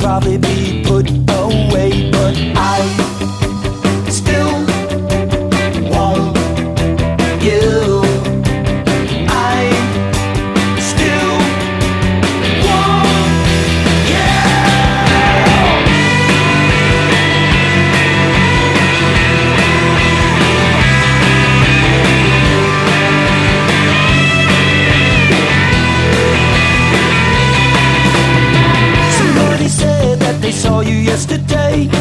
probably be put away, but I you yesterday.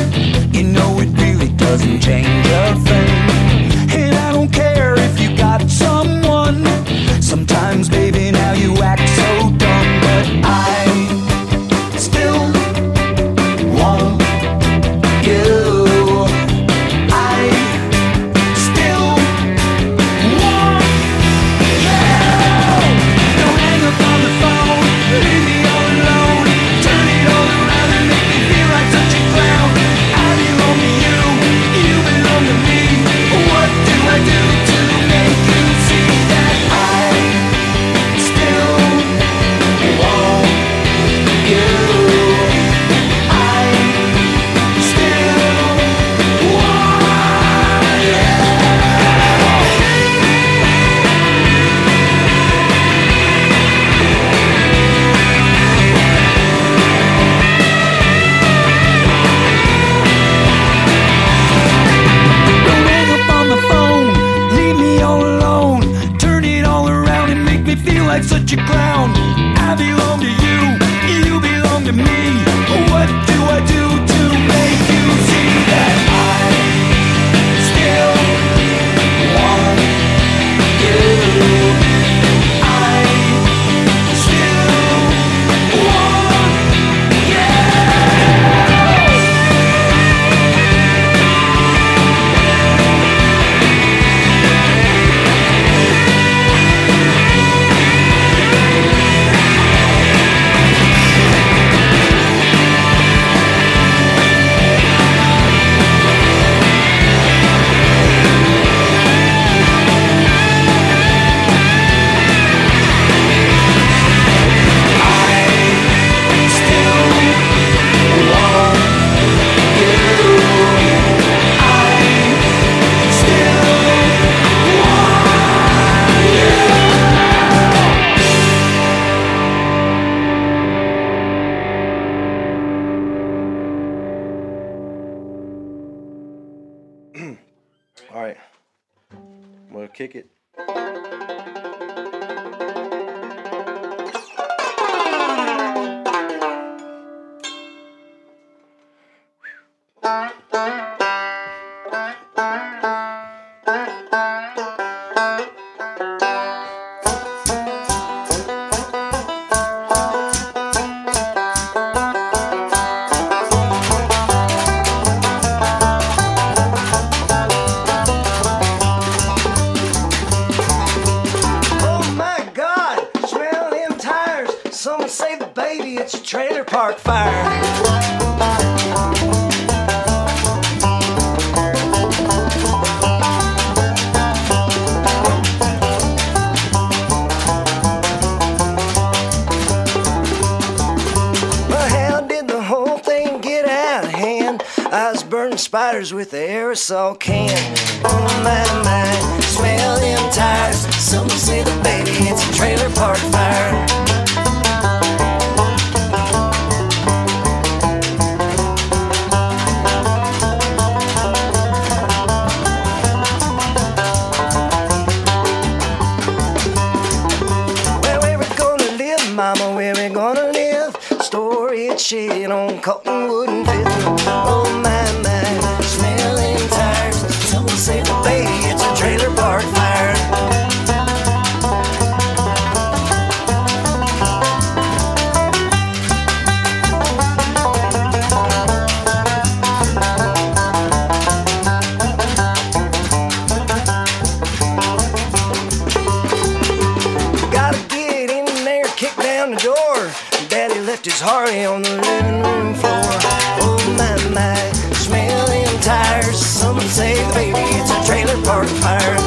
kick it? spiders with the aerosol can. On my mind, smell them tires. Some say the baby it's a trailer park fire. Where we gonna live, mama? Where we gonna live? Storage shed on Cottonwood and Fifth. door. Daddy left his Harley on the living room floor. Oh my my, smelling tires. Some say, the baby, it's a trailer park fire.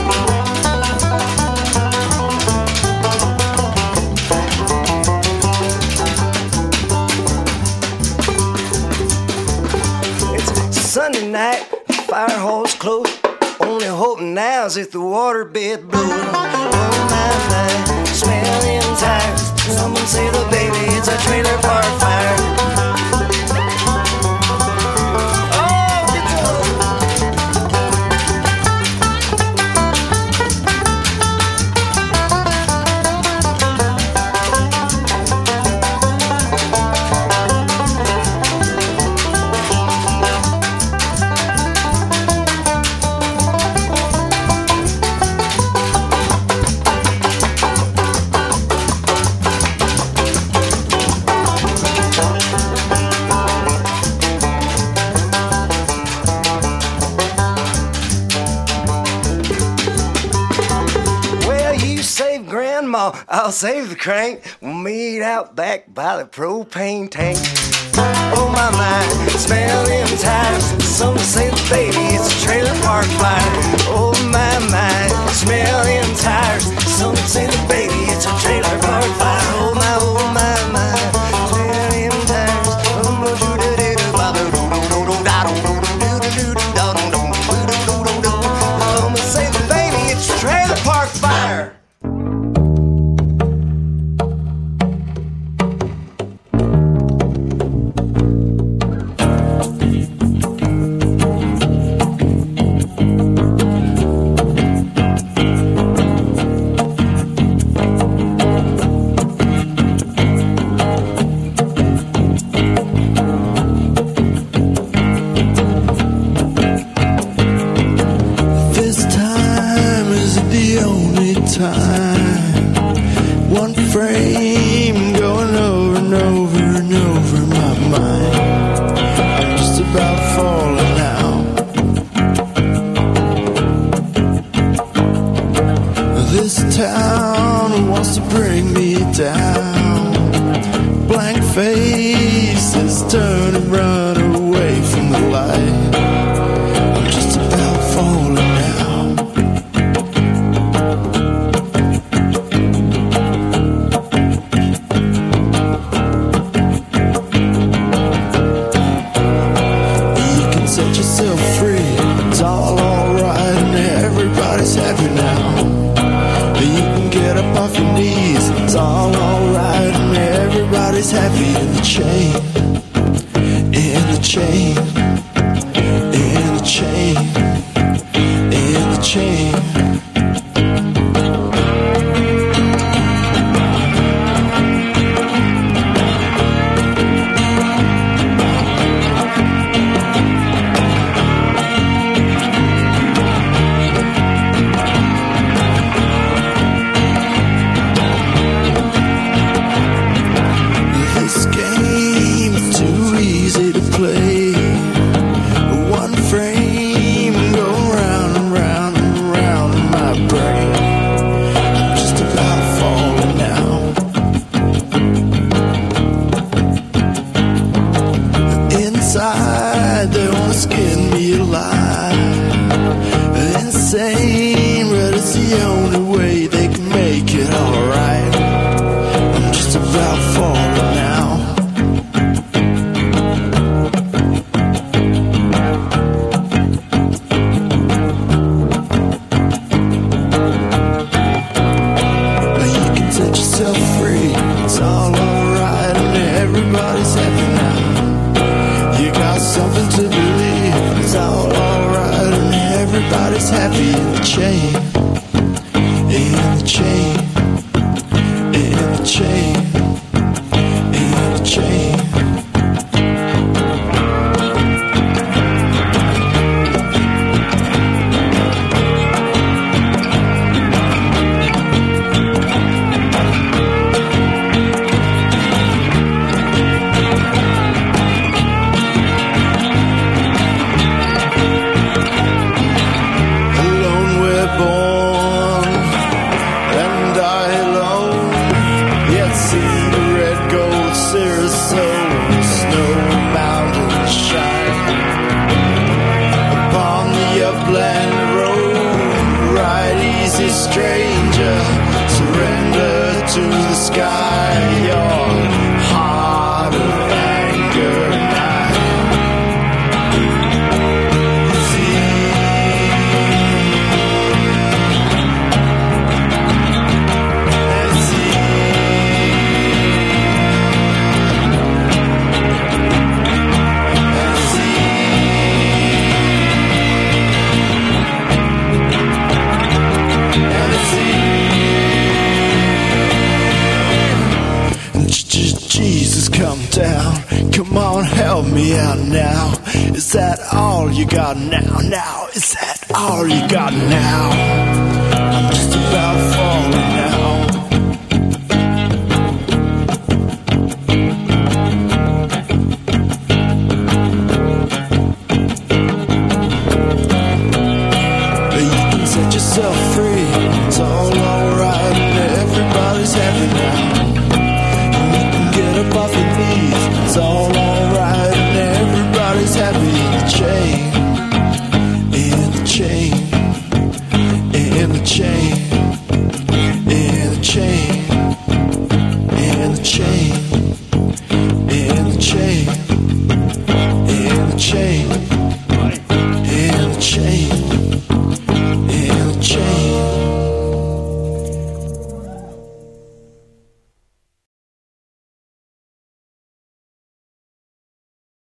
It's Sunday night, fire hall's closed. Only hoping now's if the water bed blows. Oh my my, smelling tires. Someone say the baby, it's a trailer park. I'll save the crank. We'll meet out back by the propane tank. Oh my mind, smell tires. Some say the baby it's a trailer park fire. Oh my mind, smell tires. Some say the baby it's a trailer park fire. Oh my chain. Jesus, come down. Come on, help me out now. Is that all you got now? Now, is that all you got now? I'm just about.